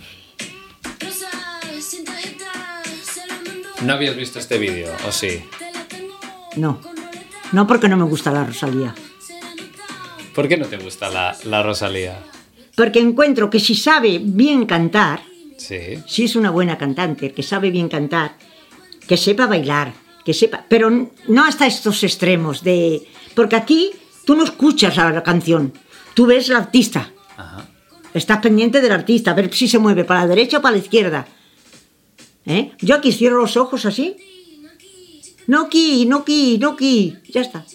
¿No habías visto este vídeo? ¿O sí? No. No porque no me gusta la Rosalía. ¿Por qué no te gusta la, la Rosalía? Porque encuentro que si sabe bien cantar, Sí. si es una buena cantante, que sabe bien cantar, que sepa bailar, que sepa, pero no hasta estos extremos de, porque aquí tú no escuchas a la canción, tú ves al artista, Ajá. estás pendiente del artista, a ver si se mueve para la derecha o para la izquierda. ¿Eh? Yo aquí cierro los ojos así, Noki, Noki, Noki, ya está.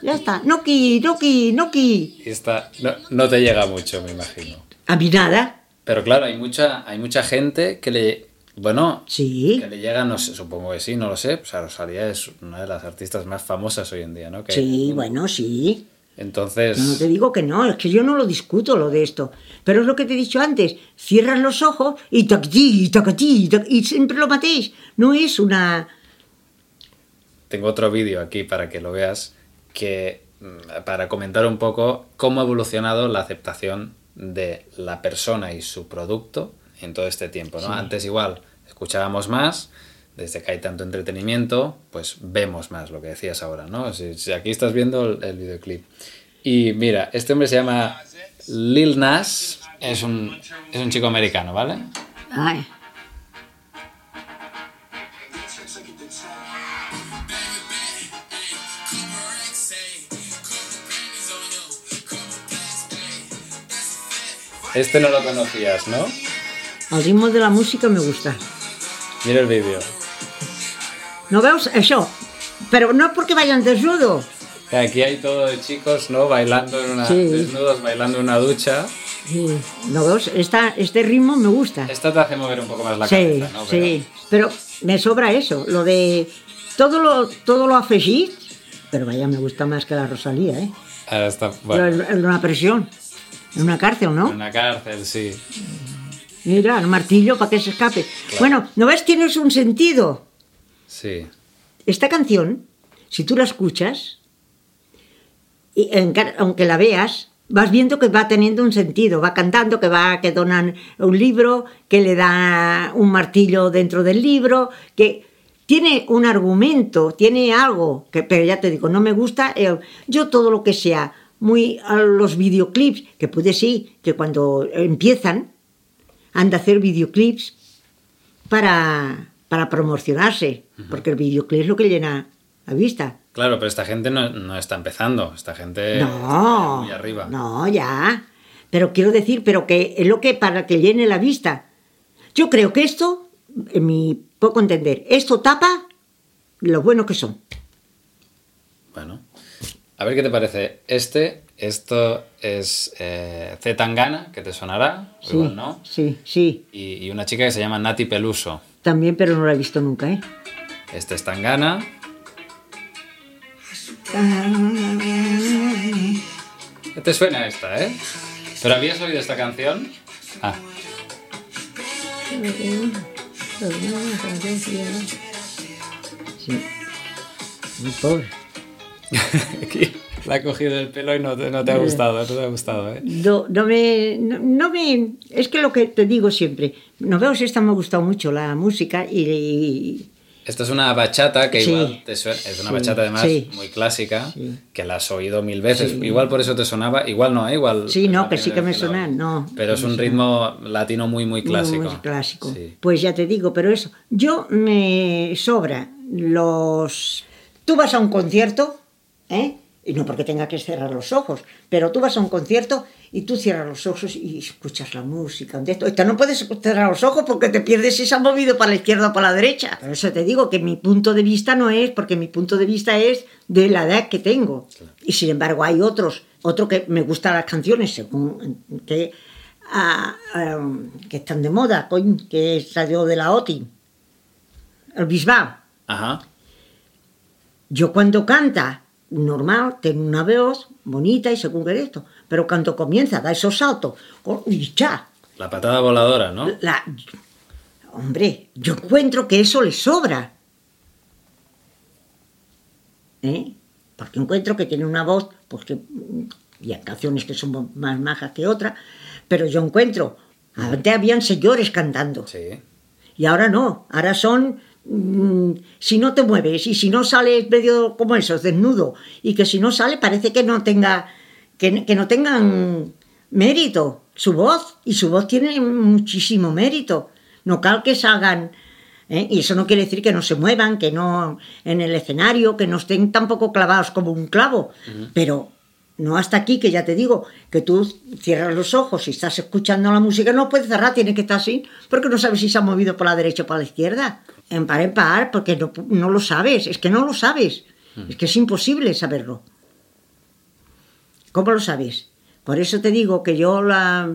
Ya está, Noki, Noki, Noki. Y esta no, no te llega mucho, me imagino. A mí nada, Pero claro, hay mucha, hay mucha gente que le... Bueno, sí. que le llega, no sé, supongo que sí, no lo sé. Pues a Rosalía es una de las artistas más famosas hoy en día, ¿no? Que Sí, bueno, sí. Entonces, no te digo que no, es que yo no lo discuto lo de esto. Pero es lo que te he dicho antes, cierras los ojos y tacatí, tacatí, tac- y siempre lo matéis. No es una... tengo otro vídeo aquí para que lo veas, que mm, para comentar un poco cómo ha evolucionado la aceptación de la persona y su producto en todo este tiempo, ¿no? Antes igual escuchábamos más, desde que hay tanto entretenimiento, pues vemos más lo que decías ahora, ¿no? Si, si aquí estás viendo el, el videoclip. Y mira, este hombre se llama Lil Nas, es un, es un chico americano, ¿vale? Ay, Este no lo conocías, ¿no? Al ritmo de la música me gusta. Mira el vídeo. ¿No veus això? Pero no porque vayan desnudo. Aquí hay todo de chicos, ¿no? Bailando en una... Sí. Desnudos, bailando en una ducha. Sí. ¿No veus? Esta, este ritmo me gusta. Esta te hace mover un poco más la Sí, cabeza, ¿no? sí. Pero me sobra eso, lo de... Todo lo, todo lo afegit, pero vaya, me gusta más que la Rosalía, ¿eh? Ahora está... Pero en una prisión, en una cárcel, ¿no? en una cárcel, sí. Mira, el martillo para que se escape. Bueno, ¿no ves? Tienes un sentido. Sí. Esta canción, si tú la escuchas, y aunque la veas, vas viendo que va teniendo un sentido, va cantando, que va, que donan un libro, que le da un martillo dentro del libro, que tiene un argumento, tiene algo, que, pero ya te digo, no me gusta. el- yo todo lo que sea muy a los videoclips, que puede sí, que cuando empiezan, han de hacer videoclips para, para promocionarse, porque el videoclip es lo que llena la vista. Claro, pero esta gente no, no está empezando. Esta gente No, está muy arriba. no, ya. Pero quiero decir, pero que es lo que para que llene la vista. Yo creo que esto, en mi poco entender, esto tapa lo bueno que son. Bueno. A ver qué te parece. Este, esto es eh, Z Tangana, que te sonará. Sí, Igual, ¿no? sí, sí. Y, y una chica que se llama Nati Peluso. También, pero no la he visto nunca, ¿eh? Este es Tangana. ¿Qué te suena esta, eh? ¿Pero habías oído esta canción? Ah, Sí. Muy pobre. Aquí la ha cogido el pelo y no te, no te ha gustado, no te ha gustado, ¿eh? No, no me, no, no me... Es que lo que te digo siempre, no veo si esta me ha gustado mucho la música y... Esta es una bachata que Sí. igual te suena, es una Sí, bachata además sí. muy clásica, Sí. que la has oído mil veces. Igual por eso te sonaba, igual no, ¿eh? igual. Sí, no, que sí que me suena, no, Pero es un suena. ritmo latino muy, muy clásico. Muy clásico. Sí. Pues ya te digo, pero eso, yo me sobra los... Tú vas a un concierto, ¿eh? Y no porque tenga que cerrar los ojos, pero tú vas a un concierto y tú cierras los ojos y escuchas la música. Esto. No puedes cerrar los ojos porque te pierdes si se han movido para la izquierda o para la derecha. Por eso te digo que mi punto de vista no es, porque mi punto de vista es de la edad que tengo. Y sin embargo hay otros, otro que me gustan las canciones según que, ah, ah, que están de moda, que salió de la OTI. El Bisbal. Ajá. Yo cuando canta, normal, tengo una voz bonita y según que esto, pero cuando comienza a dar esos saltos, y ya, La patada voladora, ¿no? la- hombre, yo encuentro que eso le sobra. ¿Eh? Porque encuentro que tiene una voz, pues que, y hay canciones que son más majas que otras, pero yo encuentro, antes habían señores cantando. Sí. Y ahora no, ahora son, mm, si no te mueves y si no sales medio como eso, desnudo, y que si no sale parece que no tenga, que, que no tengan mérito su voz, y su voz tiene muchísimo mérito. No cal que salgan, ¿eh? y eso no quiere decir que no se muevan, que no en el escenario, que no estén tampoco clavados como un clavo, pero no hasta aquí, que ya te digo, que tú cierras los ojos y estás escuchando la música, no puedes cerrar, tiene que estar así, porque no sabes si se ha movido por la derecha o por la izquierda. En par en par, porque no, no lo sabes, es que no lo sabes, es que es imposible saberlo. ¿Cómo lo sabes? Por eso te digo que yo la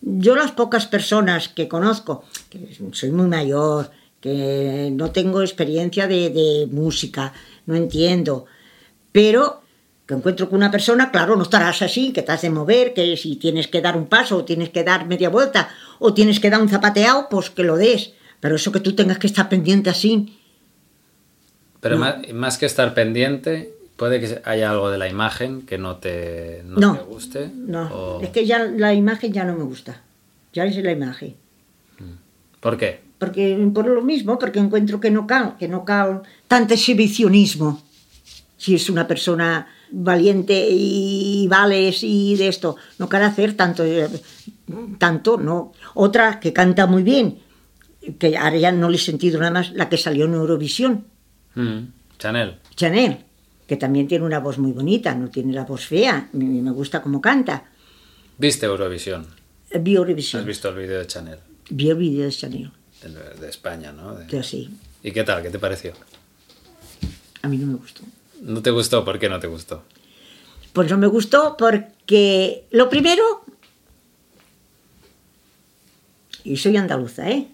yo las pocas personas que conozco, que soy muy mayor, que no tengo experiencia de, de música, no entiendo, pero que encuentro con una persona, claro, no estarás así, que te has de mover, que si tienes que dar un paso, o tienes que dar media vuelta, o tienes que dar un zapateado, pues que lo des. Pero eso que tú tengas que estar pendiente así, Pero más, más que estar pendiente, puede que haya algo de la imagen que no te, no No. te guste. no. o- Es que ya la imagen ya no me gusta. Ya es la imagen. ¿Por qué? porque por lo mismo, porque encuentro que no cal, que no cal tanto exhibicionismo. Si es una persona valiente y vales y de esto, no cal hacer tanto, eh, tanto, no. Otra que canta muy bien, que ahora ya no le he sentido nada más, la que salió en Eurovisión, Mm. Chanel. Chanel, que también tiene una voz muy bonita, no tiene la voz fea, me, me gusta cómo canta. ¿Viste Eurovisión? Vi ¿Has Eurovisión, visto el vídeo de Chanel? vi el vídeo de Chanel, El de España, ¿no? De- sí, ¿Y qué tal? ¿Qué te pareció? a mí no me gustó. ¿No te gustó? ¿Por qué no te gustó? Pues no me gustó porque lo primero, y soy andaluza, ¿eh?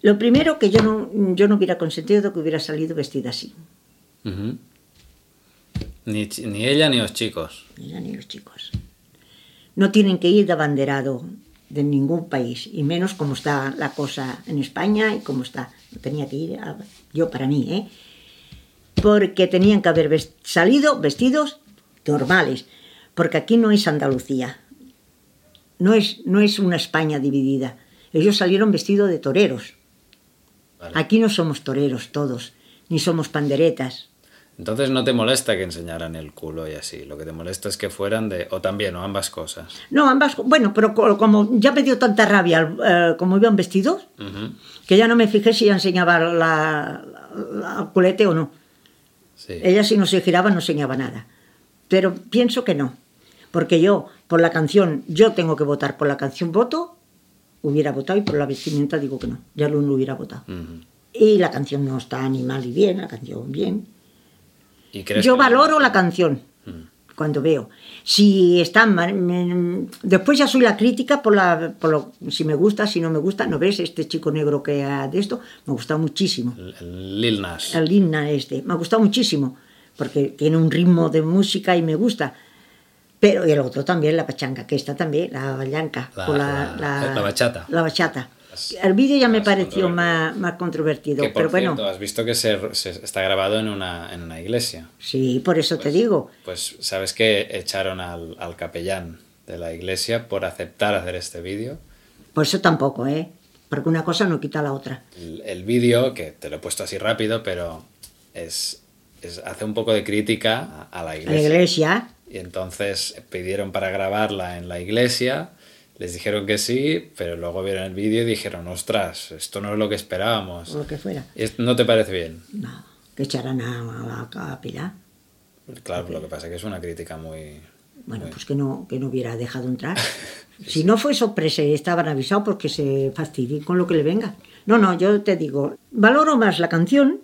Lo primero que yo no, yo no hubiera consentido que hubiera salido vestida así, ni, ni ella ni los chicos. ni ni los chicos. No tienen que ir de abanderado de ningún país, y menos como está la cosa en España y como está. No tenía que ir, a- yo para mí, ¿eh? Porque tenían que haber salido vestidos normales, porque aquí no es Andalucía, no es, no es una España dividida. Ellos salieron vestidos de toreros. Vale. Aquí no somos toreros todos, ni somos panderetas. Entonces no te molesta que enseñaran el culo y así. Lo que te molesta es que fueran de... O también, o ambas cosas. No, ambas, bueno, pero co- como ya me dio tanta rabia eh, como iban vestidos, Ujú. que ya no me fijé si enseñaba la, la- el culete o no. Sí. Ella si no se giraba no enseñaba nada. Pero pienso que no. Porque yo, por la canción, yo tengo que votar por la canción, voto, hubiera votado y por la vestimenta digo que no. Ya lo no hubiera votado. Y la canción no está ni mal ni bien, la canción bien. ¿Y Yo valoro la canción cuando veo. Si está mal- me- después ya soy la crítica por la por lo, si me gusta, si no me gusta, no ves este chico negro que ha de esto, me ha gustado muchísimo. El, Lil Nas. El himna este, me ha gustado muchísimo porque tiene un ritmo de música y me gusta. Pero y el otro también, la pachanga, que está también, la o la- la bachata. La bachata. El vídeo ya me pareció más, más controvertido, Que por pero bueno, has visto que se, se- está grabado en una, en una iglesia. sí, por eso te digo. Pues sabes que echaron al, al capellán de la iglesia por aceptar hacer este vídeo. Por eso tampoco, ¿eh? Porque una cosa no quita la otra. El, el vídeo, que te lo he puesto así rápido, pero es, es- hace un poco de crítica a, a la A la iglesia. iglesia, Y entonces pidieron para grabarla en la iglesia, les dijeron que sí, pero luego vieron el vídeo y dijeron, ostras, esto no es lo que esperábamos. o lo que fuera. ¿Y esto ¿No te parece bien? No, que echarán a, a la capilla. Claro, lo que pasa es que es una crítica muy... Bueno, muy- pues que no, que no hubiera dejado entrar. Si no fue sorpresa y estaban avisados porque se fastidien con lo que le venga. No, no, yo te digo, valoro más la canción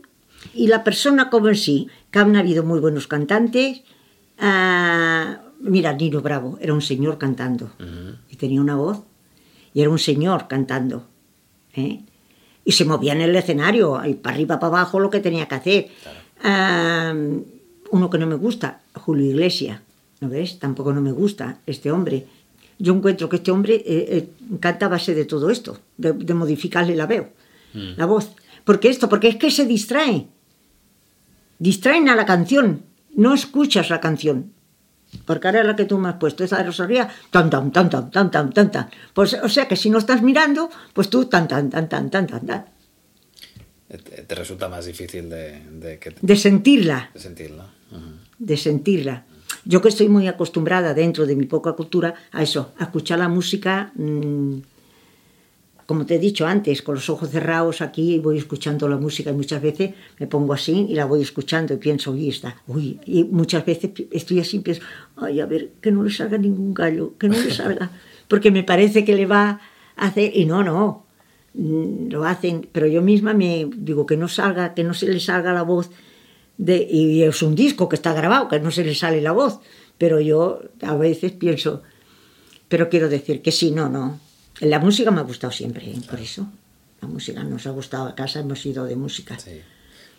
y la persona como en sí, que han habido muy buenos cantantes. Ah, mira, Nino Bravo era un señor cantando y tenía una voz y era un señor cantando. ¿eh? Y se movía en el escenario, y para arriba, para abajo, lo que tenía que hacer. Uno que no me gusta, Julio Iglesias. ¿No ves? Tampoco no me gusta este hombre. Yo encuentro que este hombre eh, eh, canta a base de todo esto, de, de modificarle la veo, la voz. ¿Por qué esto? Porque es que se distrae. Distraen a la canción. No escuchas la canción. Porque ahora la que tú me has puesto, esa de Rosalía, tan, tan, tan, tan, tan, tan, tan, tan. Pues, o sea que si no estás mirando, pues tú tan, tan, tan, tan, tan, tan, tan. Te, te resulta más difícil de, de, que- De sentirla. de sentirlo. Ujú. de sentirla. Yo que estoy muy acostumbrada dentro de mi poca cultura a eso, a escuchar la música, mm, como te he dicho antes, con los ojos cerrados aquí y voy escuchando la música y muchas veces me pongo así y la voy escuchando y pienso, uy, está, uy, y muchas veces estoy así y pienso, ay, a ver, que no le salga ningún gallo, que no le salga, porque me parece que le va a hacer, y no, no, mm, lo hacen, pero yo misma me digo que no salga, que no se le salga la voz de, y es un disco que está grabado, que no se le sale la voz, pero yo a veces pienso, pero quiero decir que sí, no, no. La música me ha gustado siempre, ¿eh? por eso. La música nos ha gustado a casa, hemos ido de música. Sí.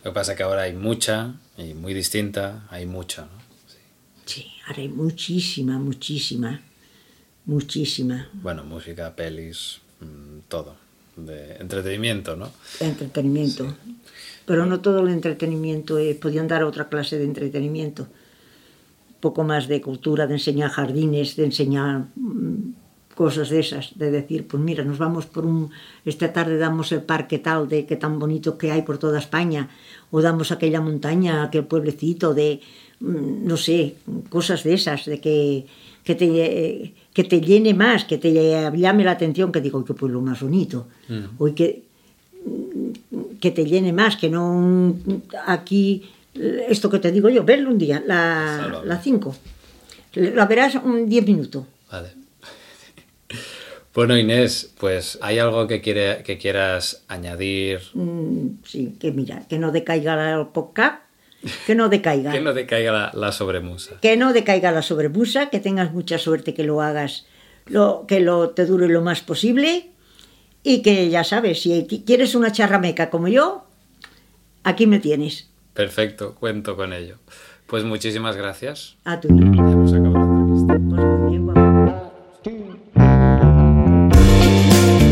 Lo que pasa es que ahora hay mucha y muy distinta, hay mucha, ¿no? Sí. Sí, ahora hay muchísima, muchísima, muchísima Bueno, música, pelis, mm, todo. De entretenimiento, ¿no? entretenimiento. Pero no todo el entretenimiento es, podían dar otra clase de entretenimiento. Un poco más de cultura, de enseñar jardines, de enseñar mm, cosas de esas, de decir, pues mira, nos vamos por un, esta tarde damos el parque tal, de que tan bonito que hay por toda España, o damos aquella montaña, aquel pueblecito, de, mm, no sé, cosas de esas, de que, que, te, que te llene más, que te llame la atención, que digo, qué pueblo más bonito, o que, que te llene más, que no aquí, esto que te digo yo, verlo un día, la Salva. la 5. La verás un 10 minutos. Vale. Bueno, Inés, pues ¿hay algo que, quiere, que quieras añadir? Mm, sí, que mira, que no decaiga el podcast, que no decaiga. Que no te caiga la, la sobremusa. que no decaiga la sobrebusa, que tengas mucha suerte, que lo hagas, lo, que lo, te dure lo más posible y que ya sabes, si quieres una charrameca como yo, aquí me tienes, Perfecto, cuento con ello. Pues muchísimas gracias. a tu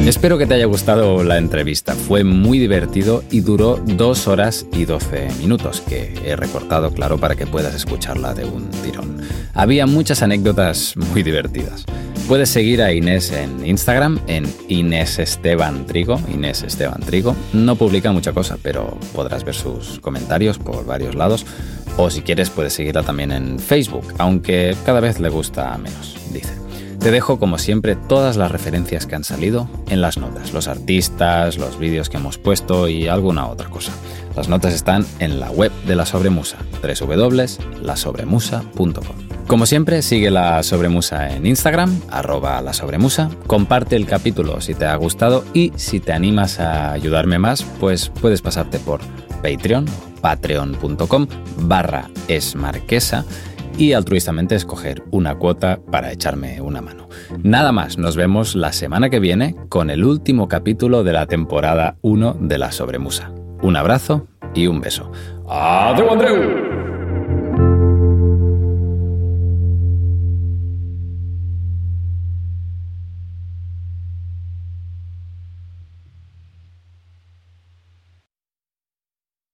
Espero que te haya gustado la entrevista. Fue muy divertido y duró dos horas y 12 minutos, que he recortado, claro, para que puedas escucharla de un tirón. Había muchas anécdotas muy divertidas. Puedes seguir a Inés en Instagram, en Inés Esteban Trigo. Inés Esteban Trigo. No publica mucha cosa, pero podrás ver sus comentarios por varios lados. O si quieres, puedes seguirla también en Facebook, aunque cada vez le gusta menos, dice. Te dejo, como siempre, todas las referencias que han salido en las notas, los artistas, los vídeos que hemos puesto y alguna otra cosa. Las notas están en la web de La Sobremusa, www.lasobremusa.com. Como siempre, sigue La Sobremusa en Instagram, arroba La Sobremusa, comparte el capítulo si te ha gustado y si te animas a ayudarme más, pues puedes pasarte por Patreon, patreon.com barra esmarquesa y altruistamente escoger una cuota para echarme una mano. Nada más, nos vemos la semana que viene con el último capítulo de la temporada 1 de La Sobremusa. Un abrazo y un beso. ¡Adeu, Andreu!